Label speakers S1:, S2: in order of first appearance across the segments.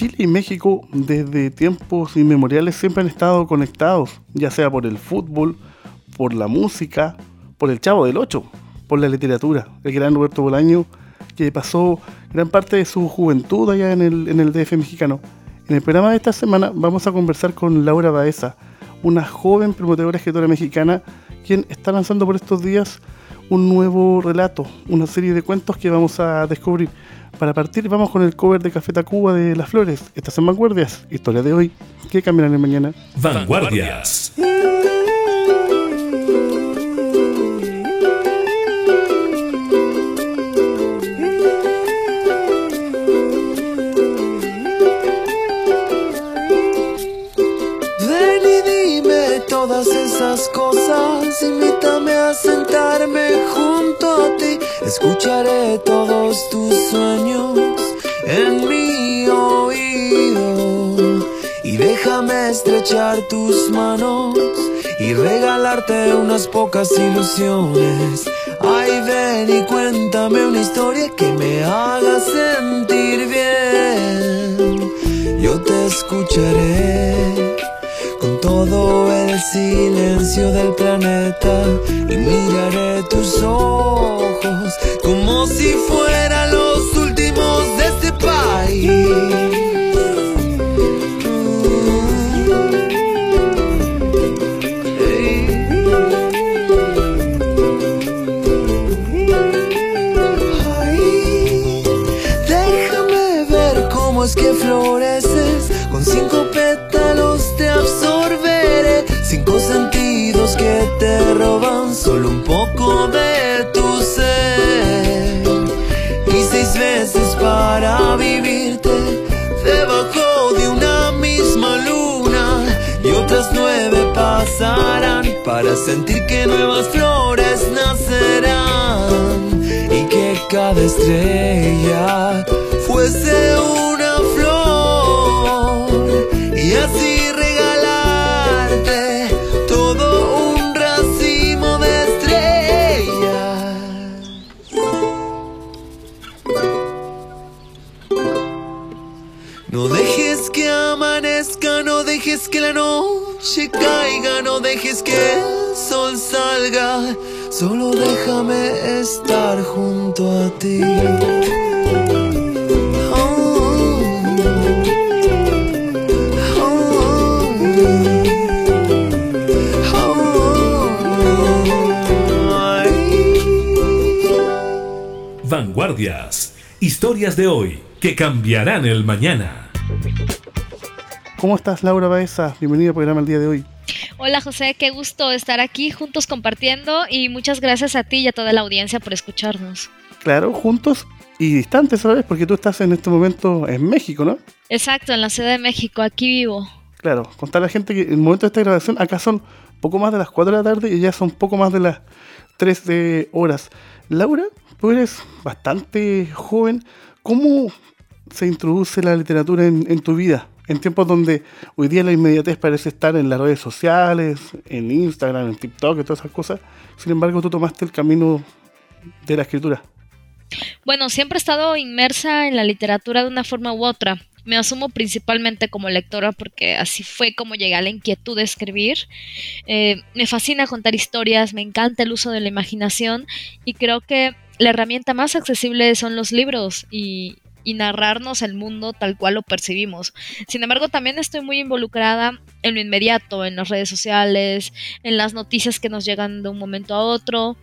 S1: Chile y México desde tiempos inmemoriales siempre han estado conectados, ya sea por el fútbol, por la música, por el Chavo del Ocho, por la literatura. El gran Roberto Bolaño, que pasó gran parte de su juventud allá en el, en DF mexicano. En el programa de esta semana vamos a conversar con Laura Baeza, una joven promotora escritora mexicana, quien está lanzando por estos días un nuevo relato, una serie de cuentos que vamos a descubrir. Para partir vamos con el cover de Café Tacuba de Las Flores. Estas son Vanguardias, historia de hoy, que cambiarán en mañana.
S2: Vanguardias.
S3: Ven y dime todas esas cosas, invítame a sentarme junto a ti, escucharé todos tus sueños en mi oído y déjame estrechar tus manos y regalarte unas pocas ilusiones. Ay, ven y cuéntame una historia que me haga sentir bien. Yo te escucharé con todo silencio del planeta y miraré tus ojos como si fueran los un poco de tu ser. Y seis veces para vivirte debajo de una misma luna. Y otras nueve pasarán para sentir que nuevas flores nacerán. Y que cada estrella fuese una flor. Y así No dejes que amanezca, no dejes que la noche caiga, no dejes que el sol salga, solo déjame estar junto a ti.
S2: Vanguardias. Historias de hoy que cambiarán el mañana.
S1: ¿Cómo estás, Laura Baeza? Bienvenida al programa el día de hoy.
S4: Hola José, qué gusto estar aquí juntos compartiendo y muchas gracias a ti y a toda la audiencia por escucharnos.
S1: Claro, juntos y distantes, ¿sabes? Porque tú estás en este momento en México, ¿no?
S4: Exacto, en la Ciudad de México, aquí vivo.
S1: Claro, contar a la gente que en el momento de esta grabación acá son poco más de las 4 de la tarde y ya son poco más de las 3 de horas. Laura, tú eres bastante joven. ¿Cómo se introduce la literatura en, en tu vida? En tiempos donde hoy día la inmediatez parece estar en las redes sociales, en Instagram, en TikTok y todas esas cosas. Sin embargo, tú tomaste el camino de la escritura.
S4: Bueno, siempre he estado inmersa en la literatura de una forma u otra. Me asumo principalmente como lectora porque así fue como llegué a la inquietud de escribir. Eh, me fascina contar historias, me encanta el uso de la imaginación y creo que la herramienta más accesible son los libros y, y narrarnos el mundo tal cual lo percibimos. Sin embargo, también estoy muy involucrada en lo inmediato, en las redes sociales, en las noticias que nos llegan de un momento a otro.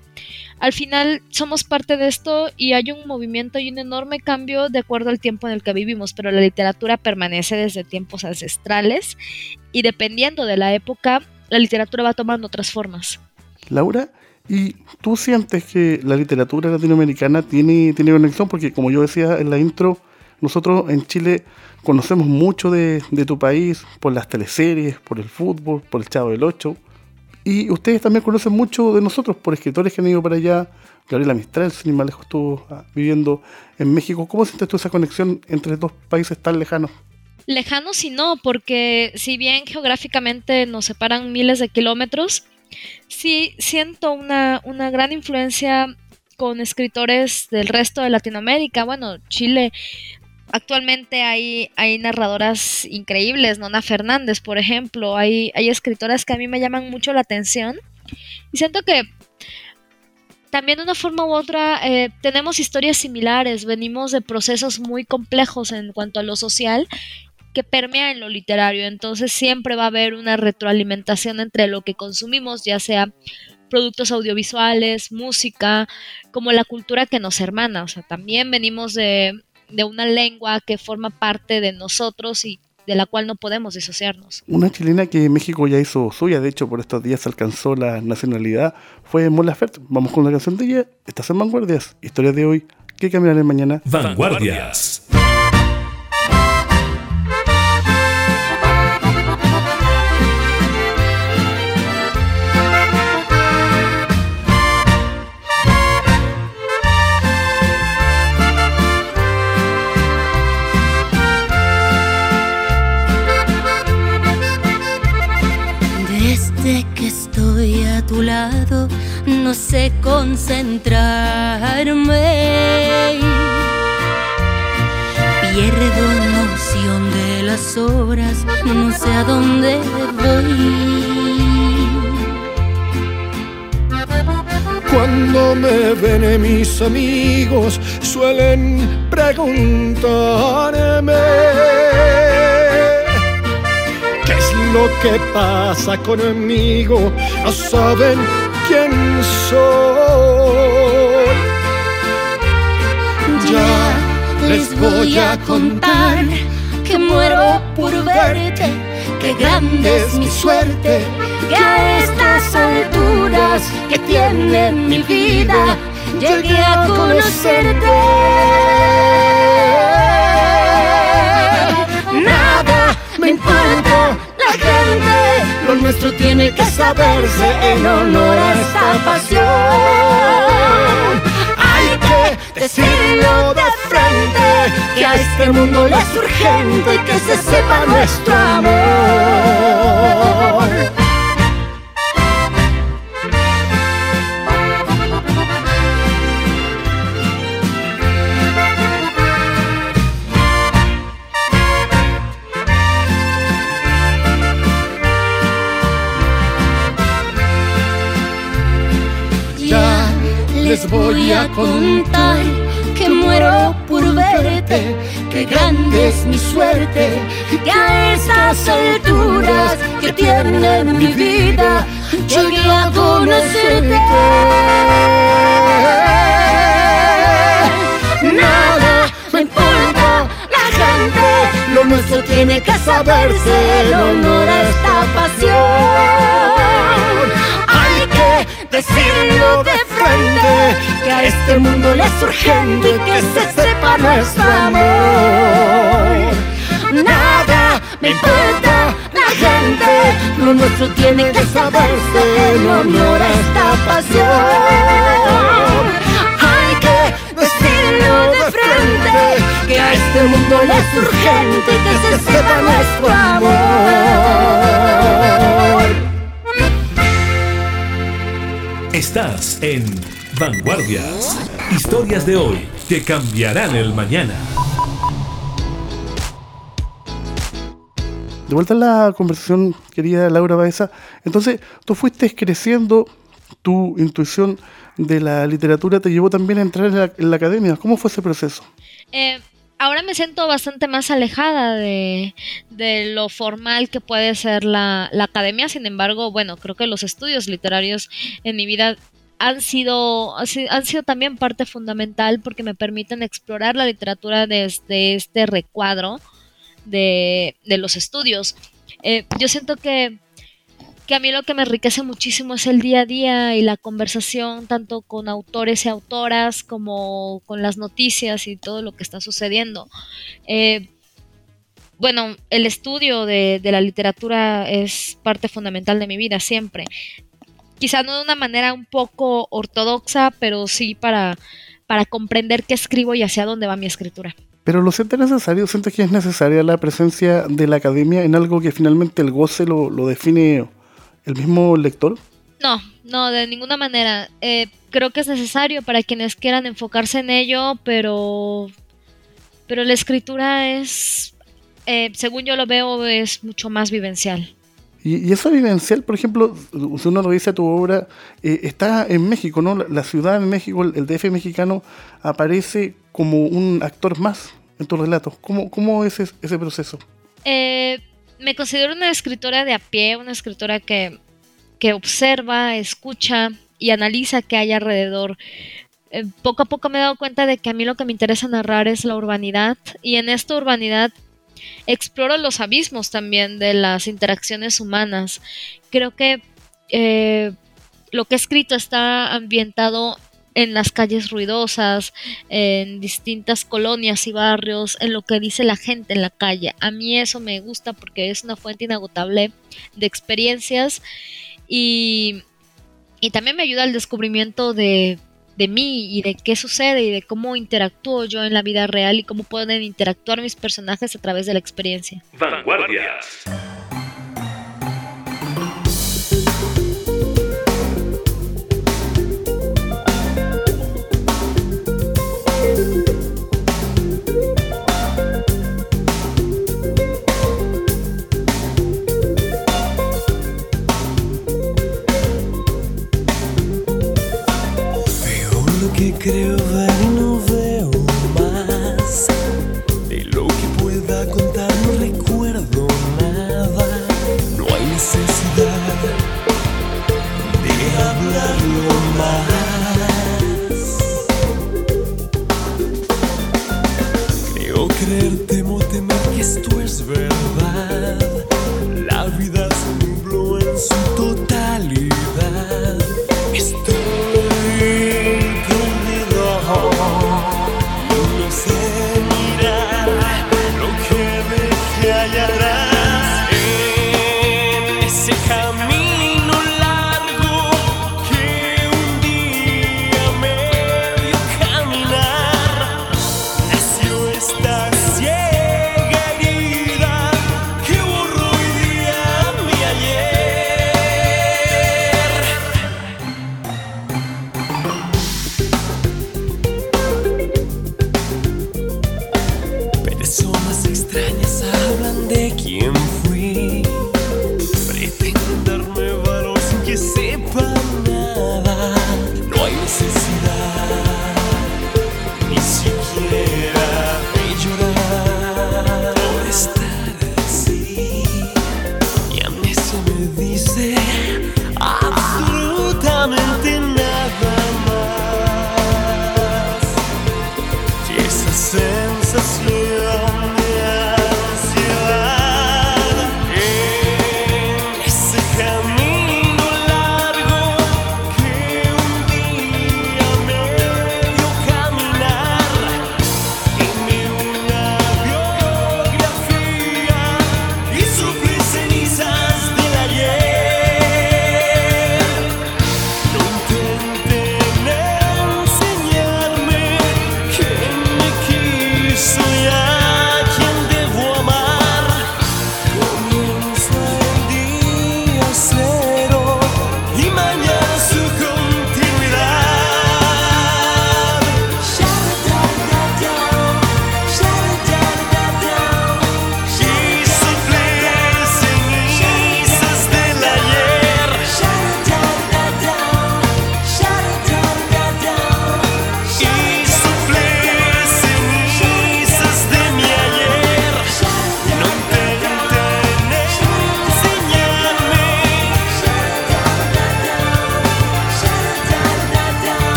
S4: Al final somos parte de esto y hay un movimiento y un enorme cambio de acuerdo al tiempo en el que vivimos, pero la literatura permanece desde tiempos ancestrales y dependiendo de la época, la literatura va tomando otras formas.
S1: Laura, ¿Y tú sientes que la literatura latinoamericana tiene, tiene conexión? Porque como yo decía en la intro, nosotros en Chile conocemos mucho de, tu país por las teleseries, por el fútbol, por el Chavo del Ocho. Y ustedes también conocen mucho de nosotros por escritores que han ido para allá. Gabriela Mistral, sin más lejos, estuvo ah, viviendo en México. ¿Cómo sientes tú esa conexión entre dos países tan lejanos?
S4: Lejanos y no, porque si bien geográficamente nos separan miles de kilómetros, sí siento una, una gran influencia con escritores del resto de Latinoamérica. Bueno, Chile. Actualmente hay, hay narradoras increíbles, Nona Fernández, por ejemplo, hay, hay escritoras que a mí me llaman mucho la atención. Y siento que también de una forma u otra eh, tenemos historias similares, venimos de procesos muy complejos en cuanto a lo social que permea en lo literario, entonces siempre va a haber una retroalimentación entre lo que consumimos, ya sea productos audiovisuales, música, como la cultura que nos hermana, o sea, también venimos de, de una lengua que forma parte de nosotros y de la cual no podemos disociarnos.
S1: Una chilena que México ya hizo suya, de hecho por estos días alcanzó la nacionalidad, fue Mon Laferte. Vamos con la canción de ella, Estás en Vanguardias, historia de hoy, que cambiarán mañana.
S2: Vanguardias.
S5: No sé concentrarme. Pierdo noción de las horas, no sé a dónde voy.
S6: Cuando me ven mis amigos suelen preguntarme lo que pasa conmigo, no saben quién
S5: Ya les voy a contar que muero por verte, que grande es mi suerte, que a estas alturas que tiene mi vida llegué a conocerte. Nuestro tiene que saberse en honor a esta pasión. Hay que decirlo de frente, que a este mundo le es urgente que se sepa nuestro amor. Les voy a contar que muero por verte, que grande es mi suerte, que a estas alturas que tiene mi vida llegué a conocerte. Nada me importa la gente, lo nuestro tiene que saberse, el honor a esta pasión. Decirlo de frente, que a este mundo le es urgente que se sepa nuestro amor. Nada me importa la gente, lo nuestro tiene que saberse en honor a esta pasión. Hay que decirlo de frente, que a este mundo le es urgente que se sepa nuestro amor.
S2: En Vanguardias. Historias de hoy que cambiarán el mañana.
S1: De vuelta a la conversación, querida Laura Baeza. Entonces, tú fuiste creciendo, tu intuición de la literatura te llevó también a entrar en la, academia. ¿Cómo fue ese proceso?
S4: Eh, ahora me siento bastante más alejada de, lo formal que puede ser la, academia. Sin embargo, bueno, creo que los estudios literarios en mi vida han sido, han sido también parte fundamental porque me permiten explorar la literatura desde este recuadro de, los estudios. Eh, yo siento que
S7: que a mí lo que me enriquece muchísimo es el día a día y la conversación tanto con autores y autoras como con las noticias y todo lo que está sucediendo. Eh, bueno, el estudio de, la literatura es parte fundamental de mi vida siempre. Quizá no de una manera un poco ortodoxa, pero sí para, para comprender qué escribo y hacia dónde va mi escritura.
S1: Pero lo sientes necesario, sientes que es necesaria la presencia de la academia en algo que finalmente el goce lo, lo define el mismo lector?
S7: No, no, de ninguna manera. Eh, creo que es necesario para quienes quieran enfocarse en ello, pero, pero la escritura es, eh, según yo lo veo, es mucho más vivencial.
S1: Y, eso vivencial, por ejemplo, si uno revisa tu obra, eh, está en México, ¿no? La, ciudad de México, el, DF mexicano, aparece como un actor más en tus relatos. ¿Cómo, cómo es ese, proceso?
S7: Eh, me considero una escritora de a pie, una escritora que, observa, escucha y analiza qué hay alrededor. Eh, poco a poco me he dado cuenta de que a mí lo que me interesa narrar es la urbanidad y en esta urbanidad exploro los abismos también de las interacciones humanas. Creo que eh, lo que he escrito está ambientado en las calles ruidosas, en distintas colonias y barrios, en lo que dice la gente en la calle. A mí eso me gusta porque es una fuente inagotable de experiencias y, también me ayuda al descubrimiento de, de mí y de qué sucede y de cómo interactúo yo en la vida real y cómo pueden interactuar mis personajes a través de la experiencia.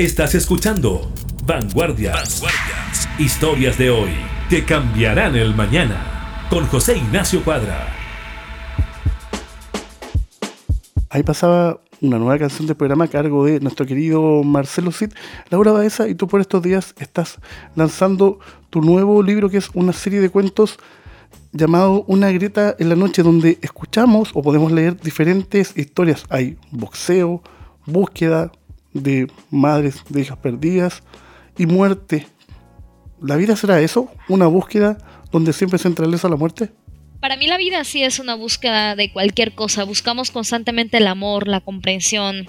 S2: Estás escuchando Vanguardias. Historias de hoy que cambiarán el mañana. Con José Ignacio Cuadra.
S1: Ahí pasaba una nueva canción del programa a cargo de nuestro querido Marcelo Cid, Laura Baeza, y tú por estos días estás lanzando tu nuevo libro que es una serie de cuentos llamado Una grieta en la noche, donde escuchamos o podemos leer diferentes historias. Hay boxeo, búsqueda de madres de hijas perdidas y muerte. ¿La vida será eso? ¿Una búsqueda donde siempre se centraliza la muerte?
S4: Para mí la vida sí es una búsqueda de cualquier cosa. Buscamos constantemente el amor, la comprensión,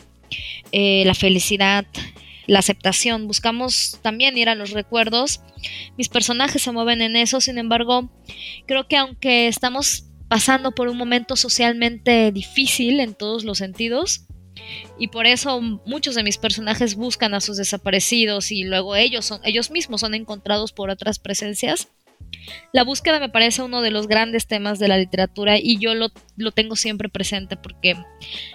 S4: eh, la felicidad, la aceptación. Buscamos también ir a los recuerdos. Mis personajes se mueven en eso. Sin embargo, creo que aunque estamos pasando por un momento socialmente difícil en todos los sentidos, y por eso muchos de mis personajes buscan a sus desaparecidos y luego ellos, son, ellos mismos son encontrados por otras presencias. La búsqueda me parece uno de los grandes temas de la literatura y yo lo, tengo siempre presente porque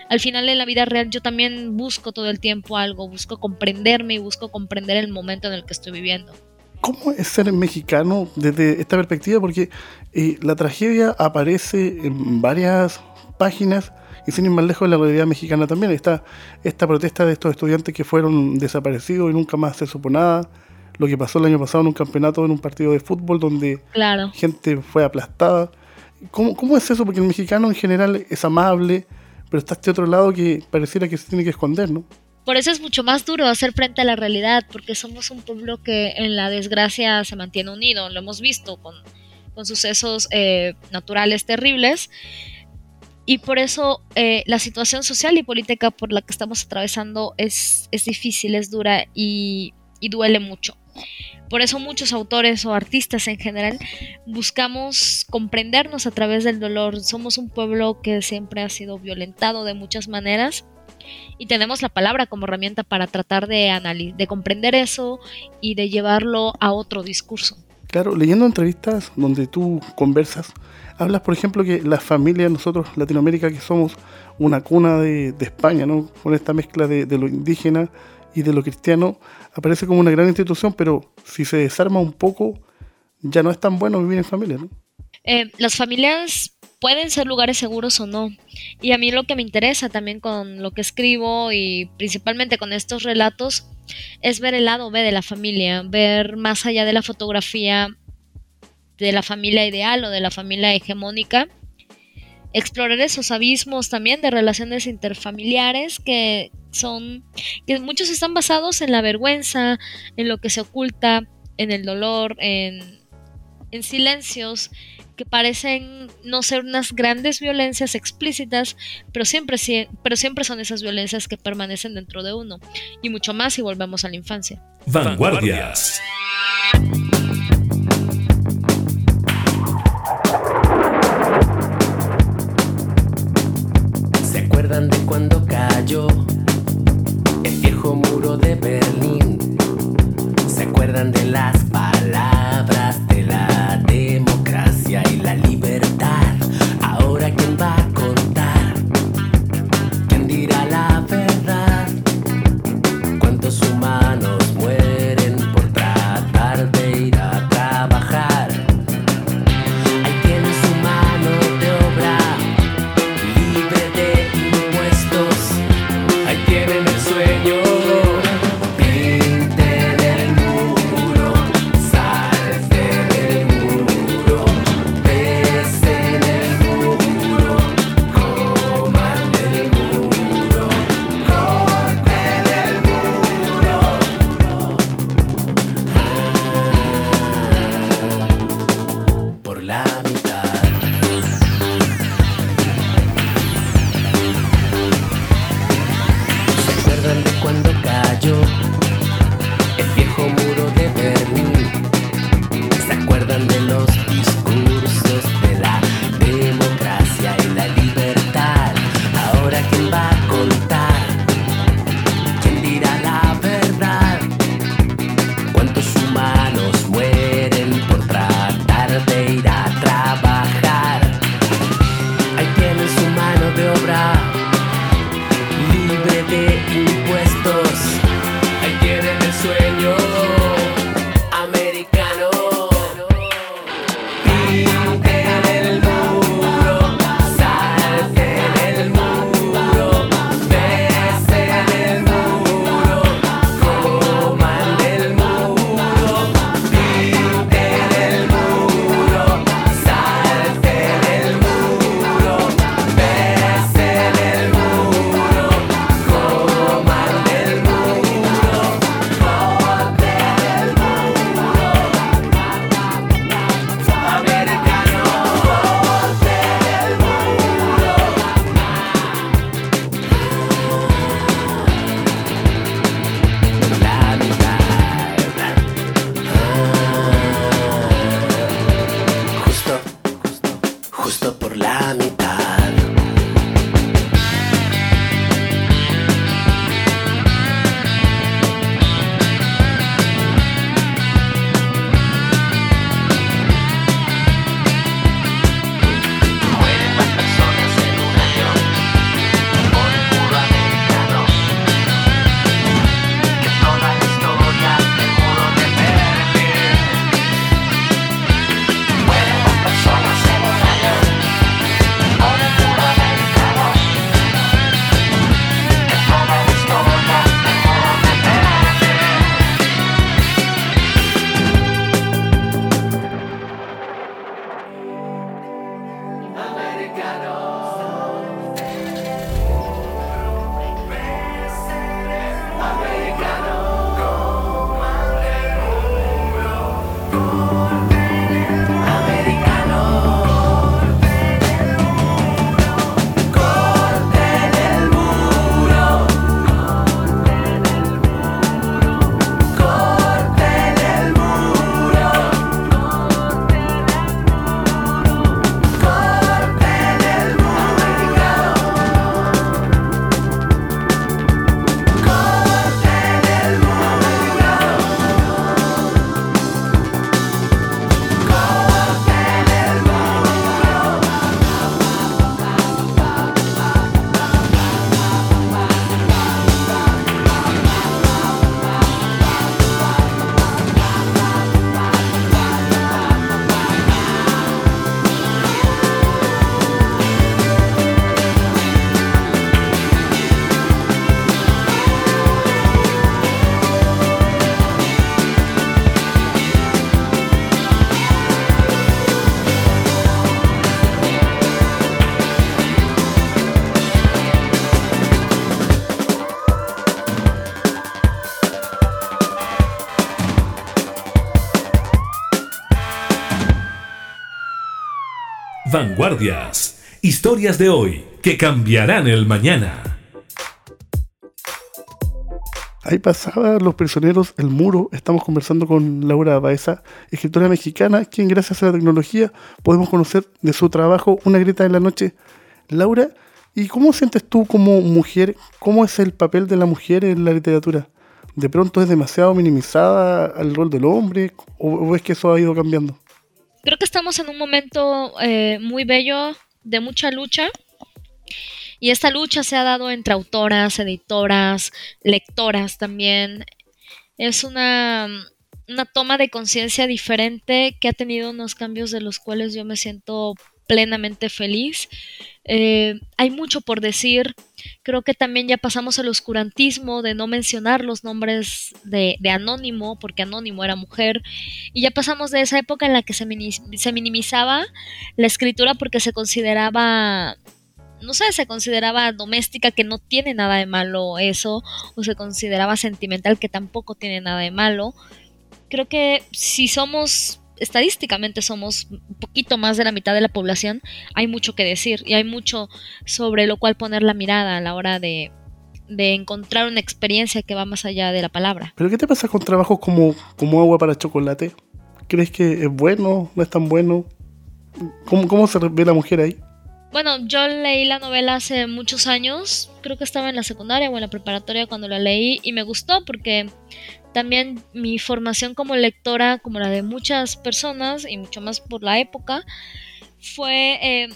S4: al final en la vida real yo también busco todo el tiempo algo, busco comprenderme y busco comprender el momento en el que estoy viviendo.
S1: ¿Cómo es ser mexicano desde esta perspectiva? Porque eh, la tragedia aparece en varias páginas y sin ir más lejos, la realidad mexicana también está esta protesta de estos estudiantes que fueron desaparecidos y nunca más se supo nada lo que pasó el año pasado en un campeonato, en un partido de fútbol donde gente fue aplastada. ¿Cómo, ¿Cómo es eso? Porque el mexicano en general es amable, pero está este otro lado que pareciera que se tiene que esconder, ¿no?
S4: Por eso es mucho más duro hacer frente a la realidad, porque somos un pueblo que en la desgracia se mantiene unido, lo hemos visto con, con sucesos eh, naturales terribles, y por eso eh, la situación social y política por la que estamos atravesando es, es difícil, es dura y, y duele mucho. Por eso muchos autores o artistas en general buscamos comprendernos a través del dolor. Somos un pueblo que siempre ha sido violentado de muchas maneras y tenemos la palabra como herramienta para tratar de, de comprender eso y de llevarlo a otro discurso.
S1: Claro, leyendo entrevistas donde tú conversas, hablas, por ejemplo, que las familias, nosotros, Latinoamérica, que somos una cuna de, España, ¿no? Con esta mezcla de, lo indígena y de lo cristiano aparece como una gran institución, pero si se desarma un poco, ya no es tan bueno vivir en familia, ¿no?
S4: Eh, las familias pueden ser lugares seguros o no. Y a mí lo que me interesa también con lo que escribo y principalmente con estos relatos es ver el lado B de la familia, ver más allá de la fotografía de la familia ideal o de la familia hegemónica explorar esos abismos también de relaciones interfamiliares que son, que muchos están basados en la vergüenza, en lo que se oculta, en el dolor, en, en silencios que parecen no ser unas grandes violencias explícitas, pero siempre, pero siempre son esas violencias que permanecen dentro de uno, y mucho más si volvemos a la infancia.
S2: Vanguardias.
S8: de cuando cayó el viejo muro de Berlín. ¿Se acuerdan de las palabras y la libertad?
S2: Vanguardias. Historias de hoy que cambiarán el mañana.
S1: Ahí pasaba Los Prisioneros, El Muro. Estamos conversando con Laura Baeza, escritora mexicana, quien gracias a la tecnología podemos conocer de su trabajo Una Grita en la Noche. Laura, ¿y cómo sientes tú como mujer? ¿Cómo es el papel de la mujer en la literatura? ¿De pronto es demasiado minimizada al rol del hombre o, es que eso ha ido cambiando?
S4: Creo que estamos en un momento eh, muy bello de mucha lucha y esta lucha se ha dado entre autoras, editoras, lectoras también. Es una, una toma de conciencia diferente que ha tenido unos cambios de los cuales yo me siento plenamente feliz. Eh, hay mucho por decir. Creo que también ya pasamos al oscurantismo de no mencionar los nombres de, Anónimo, porque Anónimo era mujer. Y ya pasamos de esa época en la que se, se minimizaba la escritura porque se consideraba no sé, se consideraba doméstica, que no tiene nada de malo eso, o se consideraba sentimental, que tampoco tiene nada de malo. Creo que si somos, estadísticamente somos un poquito más de la mitad de la población, hay mucho que decir y hay mucho sobre lo cual poner la mirada a la hora de, de encontrar una experiencia que va más allá de la palabra.
S1: ¿Pero qué te pasa con trabajos como, como agua para chocolate? ¿Crees que es bueno? ¿No es tan bueno? ¿Cómo, cómo se ve la mujer ahí?
S4: Bueno, yo leí la novela hace muchos años, creo que estaba en la secundaria o en la preparatoria cuando la leí y me gustó porque también mi formación como lectora, como la de muchas personas y mucho más por la época, fue eh,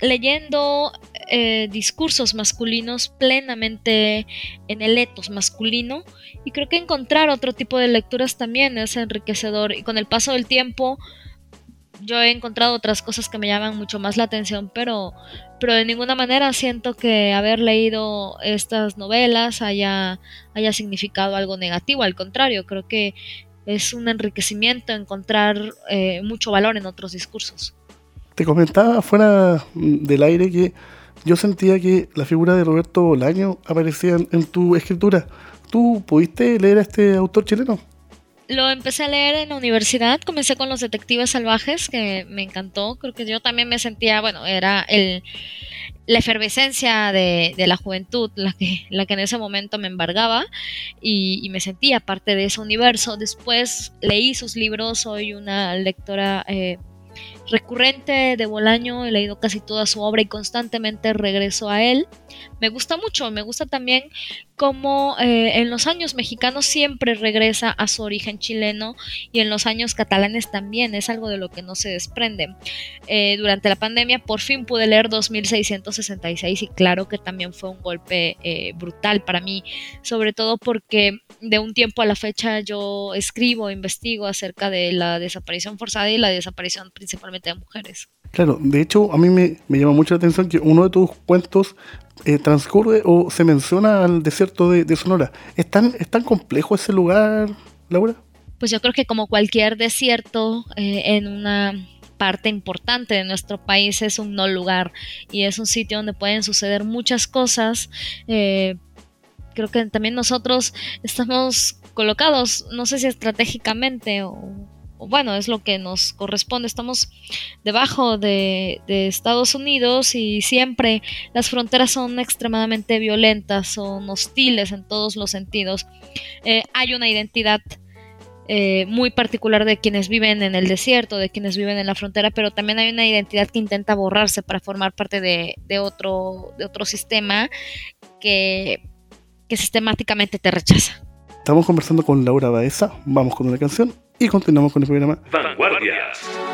S4: leyendo eh, discursos masculinos plenamente en el etos masculino y creo que encontrar otro tipo de lecturas también es enriquecedor y con el paso del tiempo yo he encontrado otras cosas que me llaman mucho más la atención, pero, pero de ninguna manera siento que haber leído estas novelas haya, haya significado algo negativo, al contrario, creo que es un enriquecimiento encontrar eh, mucho valor en otros discursos.
S1: Te comentaba fuera del aire que yo sentía que la figura de Roberto Bolaño aparecía en tu escritura. ¿Tú pudiste leer a este autor chileno?
S4: Lo empecé a leer en la universidad, comencé con los detectives salvajes, que me encantó, creo que yo también me sentía, bueno, era el, la efervescencia de, la juventud la que, la que en ese momento me embargaba y, me sentía parte de ese universo. Después leí sus libros, soy una lectora eh, recurrente de Bolaño, he leído casi toda su obra y constantemente regreso a él. Me gusta mucho, me gusta también cómo eh, en los años mexicanos siempre regresa a su origen chileno y en los años catalanes también, es algo de lo que no se desprende. Eh, durante la pandemia por fin pude leer 2666 y claro que también fue un golpe eh, brutal para mí, sobre todo porque de un tiempo a la fecha yo escribo, investigo acerca de la desaparición forzada y la desaparición principalmente de mujeres.
S1: Claro, de hecho a mí me, llama mucho la atención que uno de tus cuentos eh, transcurre o se menciona al desierto de, Sonora. ¿Es tan, ¿Es tan complejo ese lugar, Laura?
S4: Pues yo creo que como cualquier desierto eh, en una parte importante de nuestro país es un no lugar y es un sitio donde pueden suceder muchas cosas. Eh, creo que también nosotros estamos colocados, no sé si estratégicamente o bueno, es lo que nos corresponde. Estamos debajo de, Estados Unidos y siempre las fronteras son extremadamente violentas, son hostiles en todos los sentidos. Eh, hay una identidad eh, muy particular de quienes viven en el desierto, de quienes viven en la frontera, pero también hay una identidad que intenta borrarse para formar parte de, otro, de otro sistema que, que sistemáticamente te rechaza.
S1: Estamos conversando con Laura Baeza, vamos con una canción y continuamos con el programa
S2: Vanguardias.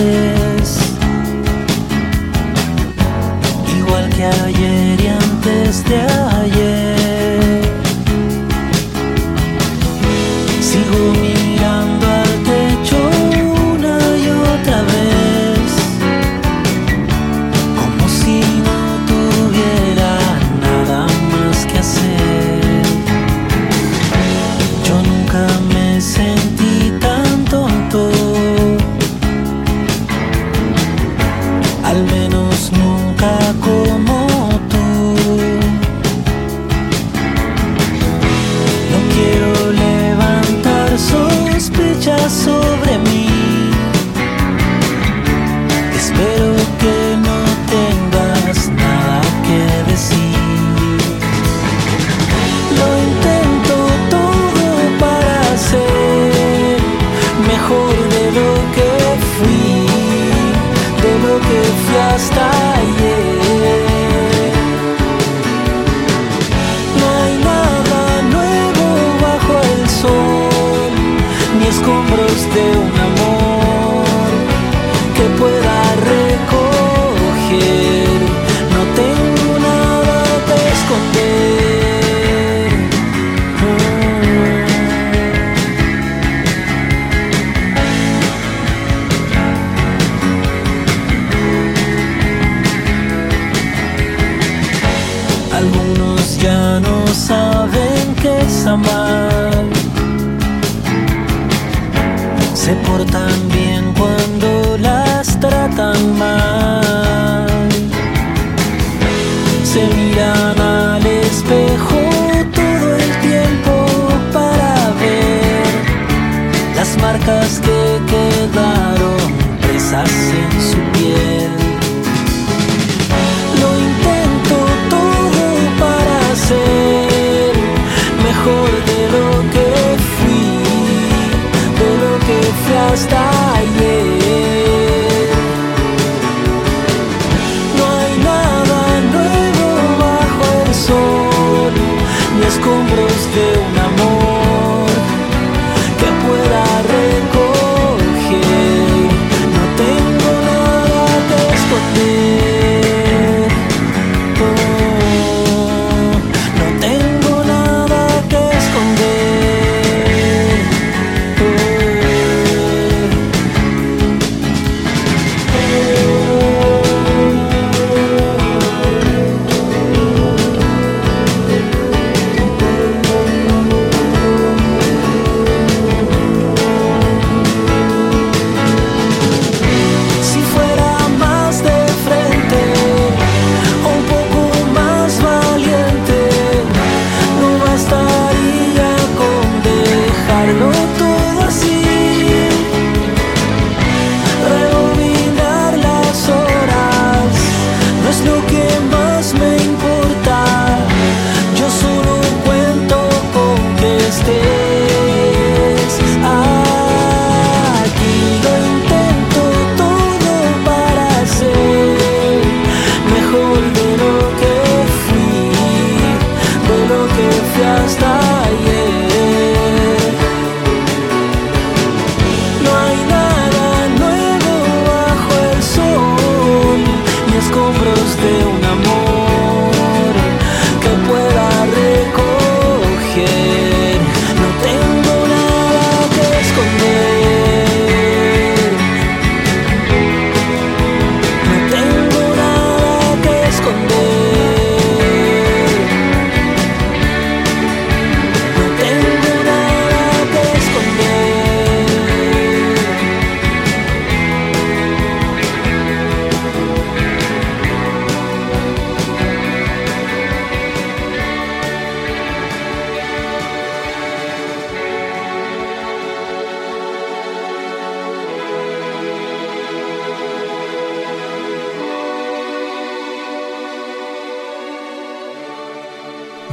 S8: live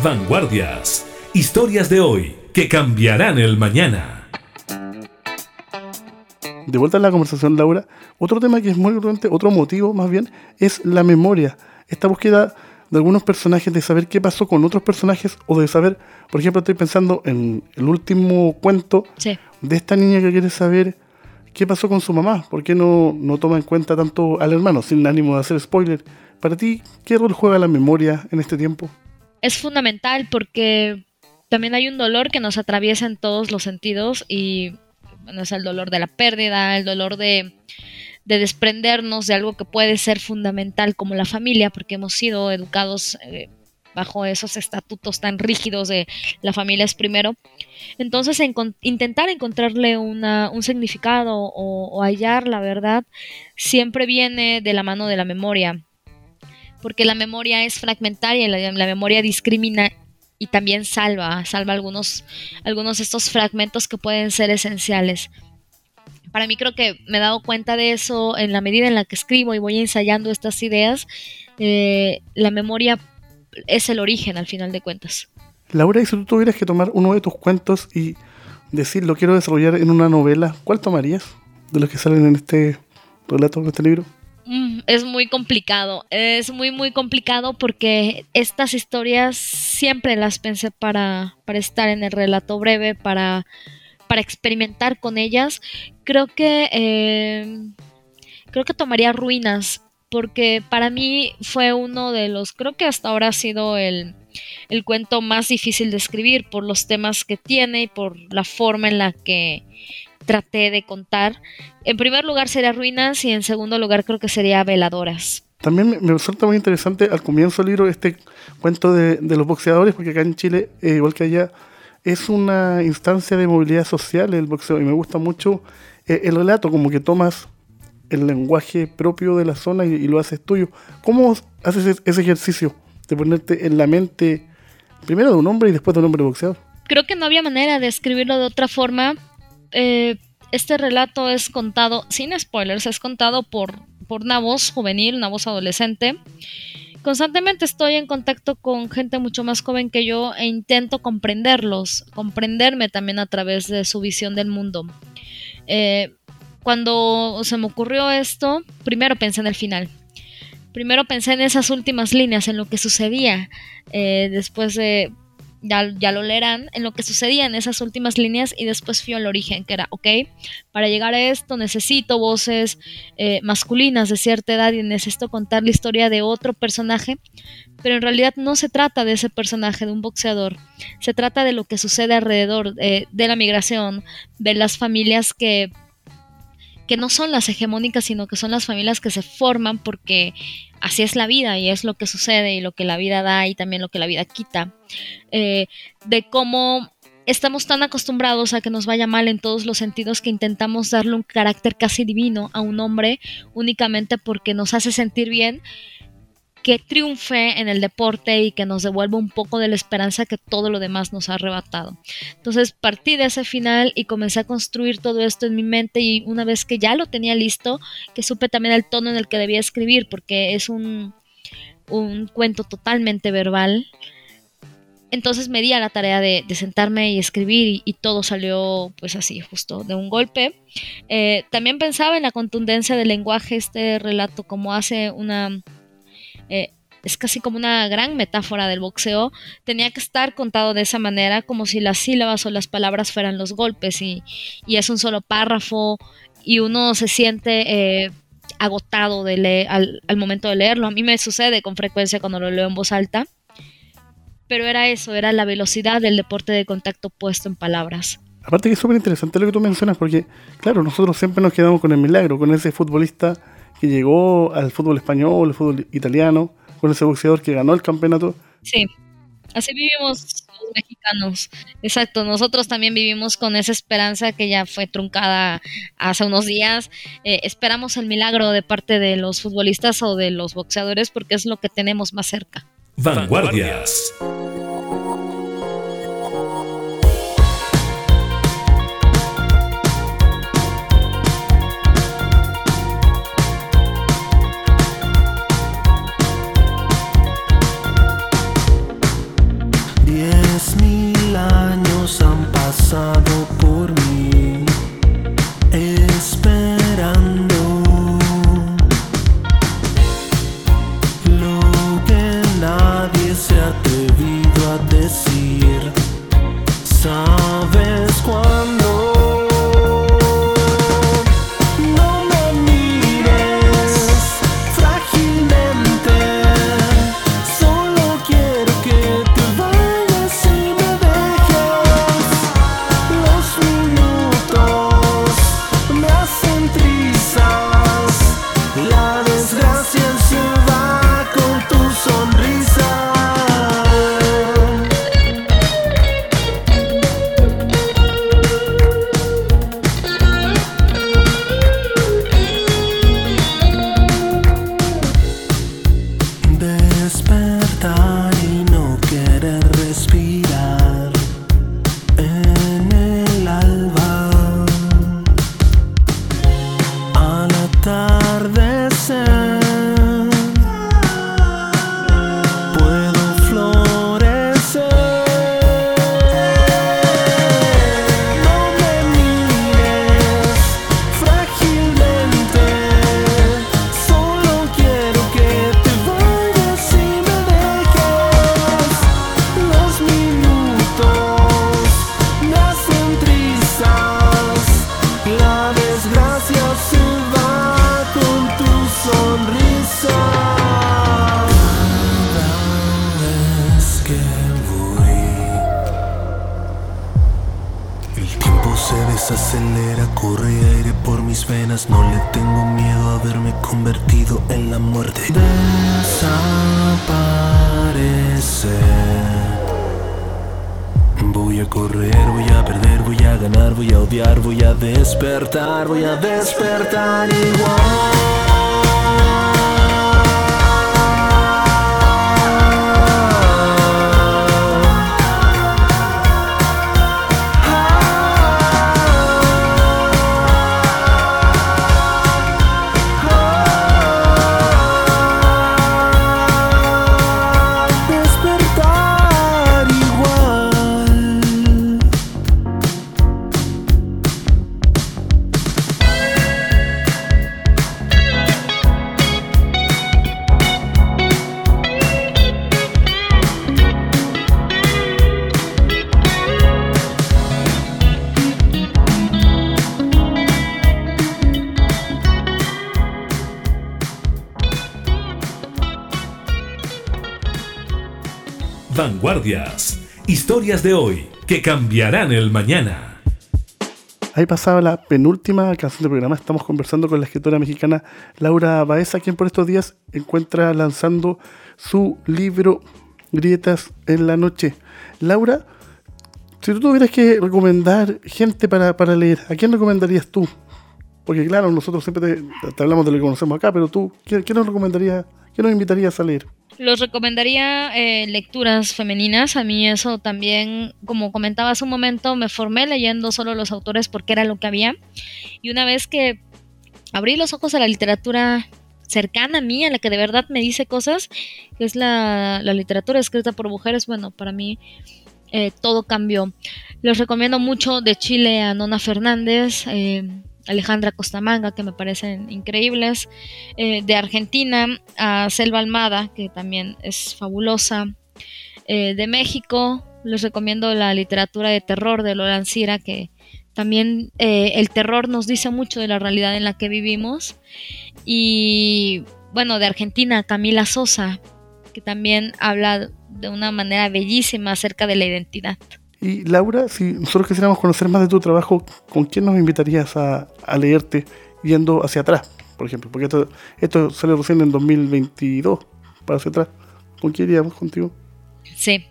S2: Vanguardias. Historias de hoy que cambiarán el mañana.
S1: De vuelta a la conversación, Laura, otro tema que es muy importante, otro motivo más bien, es la memoria. Esta búsqueda de algunos personajes, de saber qué pasó con otros personajes o de saber, por ejemplo, estoy pensando en el último cuento de esta niña que quiere saber qué pasó con su mamá, por qué no, no toma en cuenta tanto al hermano, sin ánimo de hacer spoiler. Para ti, ¿qué rol juega la memoria en este tiempo?
S4: Es fundamental porque también hay un dolor que nos atraviesa en todos los sentidos y bueno, es el dolor de la pérdida, el dolor de, de desprendernos de algo que puede ser fundamental como la familia, porque hemos sido educados eh, bajo esos estatutos tan rígidos de la familia es primero. Entonces, intentar encontrarle una, un significado o, hallar la verdad siempre viene de la mano de la memoria, porque la memoria es fragmentaria y la, memoria discrimina y también salva, salva algunos, algunos de estos fragmentos que pueden ser esenciales. Para mí creo que me he dado cuenta de eso en la medida en la que escribo y voy ensayando estas ideas. Eh, la memoria es el origen al final de cuentas.
S1: Laura, y si tú tuvieras que tomar uno de tus cuentos y decir lo quiero desarrollar en una novela, ¿cuál tomarías de los que salen en este relato, en este libro?
S4: Mm, es muy complicado, es muy muy complicado porque estas historias siempre las pensé para, para estar en el relato breve, para, para experimentar con ellas. Creo que eh, creo que tomaría ruinas porque para mí fue uno de los, creo que hasta ahora ha sido el, el cuento más difícil de escribir por los temas que tiene y por la forma en la que traté de contar. En primer lugar sería Ruinas y en segundo lugar creo que sería Veladoras.
S1: También me, resulta muy interesante al comienzo del libro este cuento de, los boxeadores, porque acá en Chile, eh, igual que allá, es una instancia de movilidad social el boxeo y me gusta mucho eh, el relato, como que tomas el lenguaje propio de la zona y, lo haces tuyo. ¿Cómo haces ese ejercicio de ponerte en la mente primero de un hombre y después de un hombre boxeador?
S4: Creo que no había manera de escribirlo de otra forma. Eh, este relato es contado, sin spoilers, es contado por, por una voz juvenil, una voz adolescente. Constantemente estoy en contacto con gente mucho más joven que yo e intento comprenderlos, comprenderme también a través de su visión del mundo. Eh, cuando se me ocurrió esto, primero pensé en el final. Primero pensé en esas últimas líneas, en lo que sucedía eh, después de, ya, ya, lo leerán, en lo que sucedía en esas últimas líneas y después fui al origen, que era, ok, para llegar a esto necesito voces eh, masculinas de cierta edad y necesito contar la historia de otro personaje, pero en realidad no se trata de ese personaje, de un boxeador, se trata de lo que sucede alrededor eh, de la migración, de las familias que que no son las hegemónicas, sino que son las familias que se forman porque así es la vida y es lo que sucede y lo que la vida da y también lo que la vida quita. Eh, de cómo estamos tan acostumbrados a que nos vaya mal en todos los sentidos que intentamos darle un carácter casi divino a un hombre únicamente porque nos hace sentir bien que triunfe en el deporte y que nos devuelva un poco de la esperanza que todo lo demás nos ha arrebatado. Entonces partí de ese final y comencé a construir todo esto en mi mente y una vez que ya lo tenía listo, que supe también el tono en el que debía escribir, porque es un, un cuento totalmente verbal, entonces me di a la tarea de, sentarme y escribir y, todo salió pues así, justo de un golpe. Eh, también pensaba en la contundencia del lenguaje, este relato como hace una eh, es casi como una gran metáfora del boxeo, tenía que estar contado de esa manera, como si las sílabas o las palabras fueran los golpes y, es un solo párrafo y uno se siente eh, agotado leer, al, momento de leerlo. A mí me sucede con frecuencia cuando lo leo en voz alta, pero era eso, era la velocidad del deporte de contacto puesto en palabras.
S1: Aparte que es súper interesante lo que tú mencionas, porque claro, nosotros siempre nos quedamos con el milagro, con ese futbolista que llegó al fútbol español, al fútbol italiano, con ese boxeador que ganó el campeonato.
S4: Sí, así vivimos los mexicanos. Exacto, nosotros también vivimos con esa esperanza que ya fue truncada hace unos días. Eh, esperamos el milagro de parte de los futbolistas o de los boxeadores porque es lo que tenemos más cerca.
S2: Vanguardias.
S3: Vanguardias. Historias de hoy que cambiarán el mañana.
S1: Ahí pasaba la penúltima canción del programa. Estamos conversando con la escritora mexicana Laura Baeza, quien por estos días encuentra lanzando su libro Grietas en la Noche. Laura, si tú tuvieras que recomendar gente para, leer, ¿a quién recomendarías tú? Porque claro, nosotros siempre te, hablamos de lo que conocemos acá, pero tú, ¿qué, nos recomendarías, qué nos invitarías a leer?
S4: Los recomendaría eh, lecturas femeninas. A mí eso también, como comentaba hace un momento, me formé leyendo solo los autores porque era lo que había. Y una vez que abrí los ojos a la literatura cercana a mí, a la que de verdad me dice cosas, que es la, literatura escrita por mujeres, bueno, para mí eh, todo cambió. Los recomiendo mucho de Chile a Nona Fernández. Eh, Alejandra Costamanga, que me parecen increíbles, eh, de Argentina a Selva Almada, que también es fabulosa, eh, de México les recomiendo la literatura de terror de Lola Ancira, que también eh, el terror nos dice mucho de la realidad en la que vivimos, y bueno, de Argentina Camila Sosa, que también habla de una manera bellísima acerca de la identidad.
S1: Y Laura, si nosotros quisiéramos conocer más de tu trabajo, ¿con quién nos invitarías a, leerte yendo hacia atrás, por ejemplo? Porque esto, esto sale recién en 2022, para hacia atrás. ¿Con quién iríamos contigo?
S4: Sí.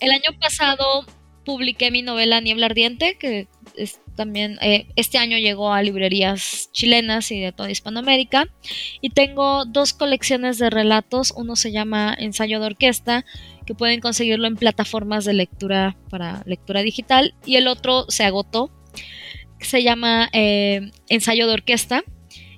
S4: El año pasado publiqué mi novela Niebla Ardiente, que es también eh, este año llegó a librerías chilenas y de toda Hispanoamérica. Y tengo dos colecciones de relatos. Uno se llama Ensayo de Orquesta, que pueden conseguirlo en plataformas de lectura para lectura digital. Y el otro se agotó. Se llama eh, Ensayo de Orquesta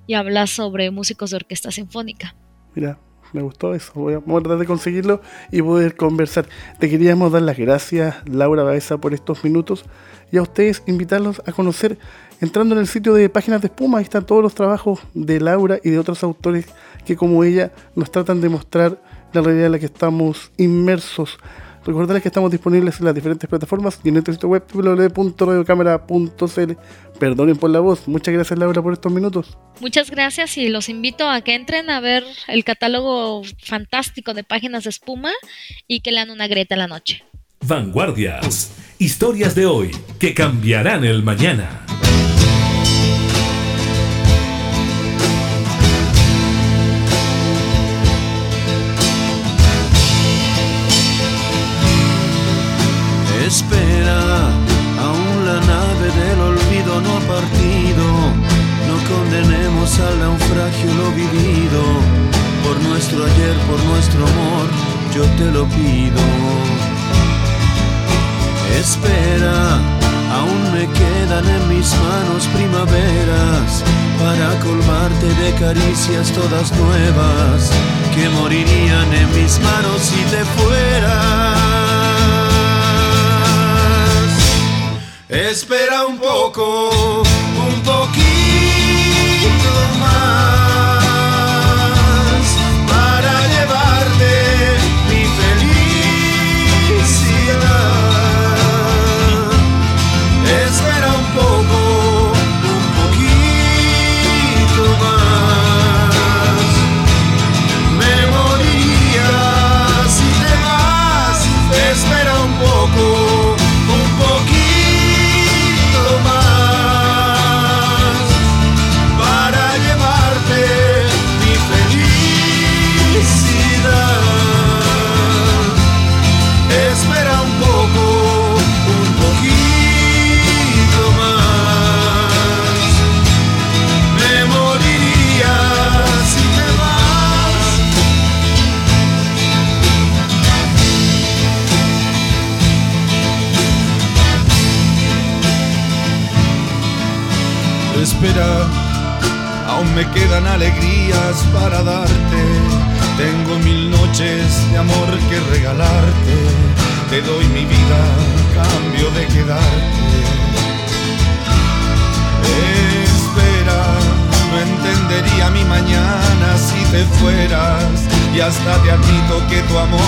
S4: y habla sobre músicos de orquesta sinfónica.
S1: Mira, me gustó eso. Voy a, tratar de conseguirlo y poder conversar. Te queríamos dar las gracias, Laura Baeza, por estos minutos y a ustedes invitarlos a conocer entrando en el sitio de Páginas de Espuma. Ahí están todos los trabajos de Laura y de otros autores que, como ella, nos tratan de mostrar la realidad en la que estamos inmersos. Recordarles que estamos disponibles en las diferentes plataformas y en nuestro sitio web www.radiocámara.cl. Perdonen por la voz. Muchas gracias Laura por estos minutos.
S4: Muchas gracias y los invito a que entren a ver el catálogo fantástico de páginas de espuma y que lean una grieta a la noche.
S3: Vanguardias. Historias de hoy que cambiarán el mañana.
S9: Espera, aún me quedan en mis manos primaveras para colmarte de caricias todas nuevas que morirían en mis manos si te fueras. Espera un poco, un poquito más que tu amor